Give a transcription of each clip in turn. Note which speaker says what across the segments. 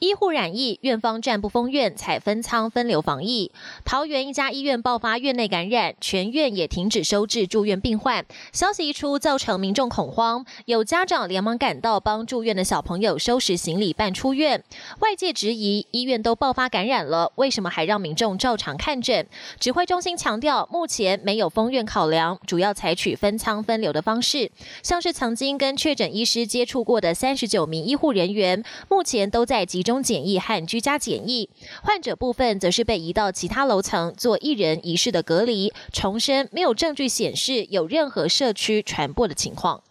Speaker 1: 医护染疫，院方暂不封院，采分仓分流防疫。桃园一家医院爆发院内感染，全院也停止收治住院病患。消息一出，造成民众恐慌，有家长连忙赶到帮住院的小朋友收拾行李办出院。外界质疑，医院都爆发感染了，为什么还让民众照常看诊？指挥中心强调，目前没有封院考量，主要采取分仓分流的方式。像是曾经跟确诊医师接触过的三十九名医护人员，目前都在集中。中检疫和居家检疫，患者部分则是被移到其他楼层做一人一室的隔离。重申没有证据显示有任何社区传播的情况。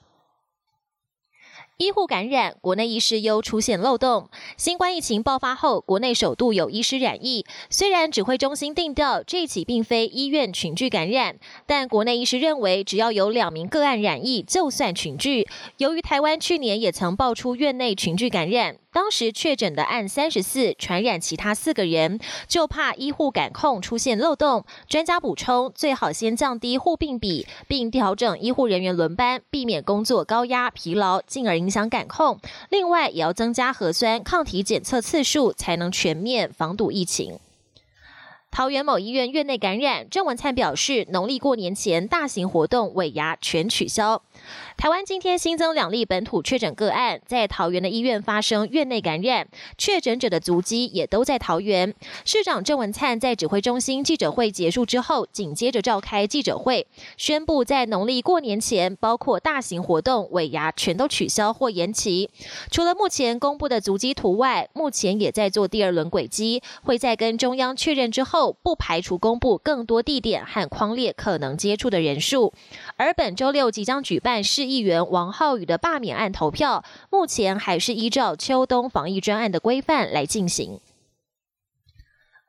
Speaker 1: 医护感染，国内医师又出现漏洞。新冠疫情爆发后，国内首度有医师染疫。虽然指挥中心定调这起并非医院群聚感染，但国内医师认为，只要有两名个案染疫，就算群聚。由于台湾去年也曾爆出院内群聚感染。当时确诊的按三十四，传染其他四个人，就怕医护感控出现漏洞。专家补充，最好先降低护病比，并调整医护人员轮班，避免工作高压疲劳，进而影响感控。另外，也要增加核酸抗体检测次数，才能全面防堵疫情。桃园某医院院内感染，郑文灿表示，农历过年前大型活动尾牙全取消。台湾今天新增两例本土确诊个案，在桃园的医院发生院内感染，确诊者的足迹也都在桃园。市长郑文灿在指挥中心记者会结束之后，紧接着召开记者会，宣布在农历过年前，包括大型活动尾牙全都取消或延期。除了目前公布的足迹图外，目前也在做第二轮轨迹，会在跟中央确认之后，不排除公布更多地点和框列可能接触的人数。而本周六即将举办。市议员王浩宇的罢免案投票，目前还是依照秋冬防疫专案的规范来进行。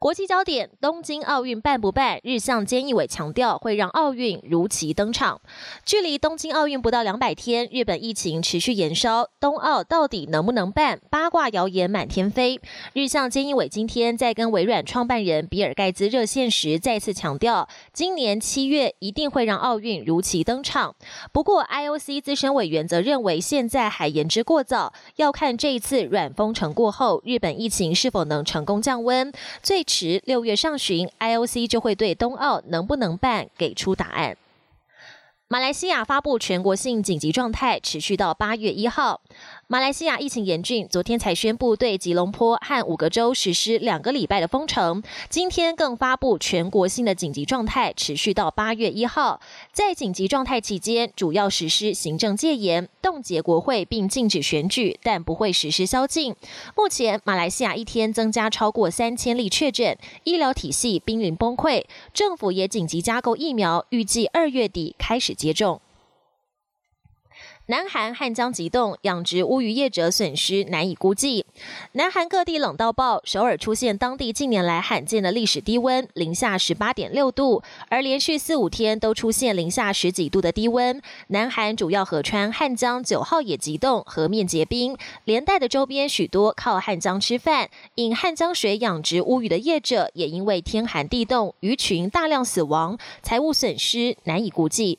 Speaker 1: 国际焦点：东京奥运办不办？日向菅义伟强调会让奥运如期登场。距离东京奥运不到两百天，日本疫情持续延烧，冬奥到底能不能办？八卦谣言满天飞。日向菅义伟今天在跟微软创办人比尔盖茨热线时，再次强调，今年七月一定会让奥运如期登场。不过，IOC 资深委员则认为现在还言之过早，要看这一次软封城过后，日本疫情是否能成功降温。最迟六月上旬，IOC 就会对冬奥能不能办给出答案。马来西亚发布全国性紧急状态，持续到八月一号。马来西亚疫情严峻，昨天才宣布对吉隆坡和五个州实施两个礼拜的封城。今天更发布全国性的紧急状态，持续到八月一号。在紧急状态期间，主要实施行政戒严、冻结国会，并禁止选举，但不会实施宵禁。目前，马来西亚一天增加超过三千例确诊，医疗体系濒临崩溃。政府也紧急加购疫苗，预计二月底开始接种。南韩汉江急冻，养殖乌鱼业者损失难以估计。南韩各地冷到爆，首尔出现当地近年来罕见的历史低温，零下十八点六度，而连续四五天都出现零下十几度的低温。南韩主要河川汉江九号也急冻，河面结冰，连带的周边许多靠汉江吃饭、引汉江水养殖乌鱼的业者，也因为天寒地冻，鱼群大量死亡，财务损失难以估计。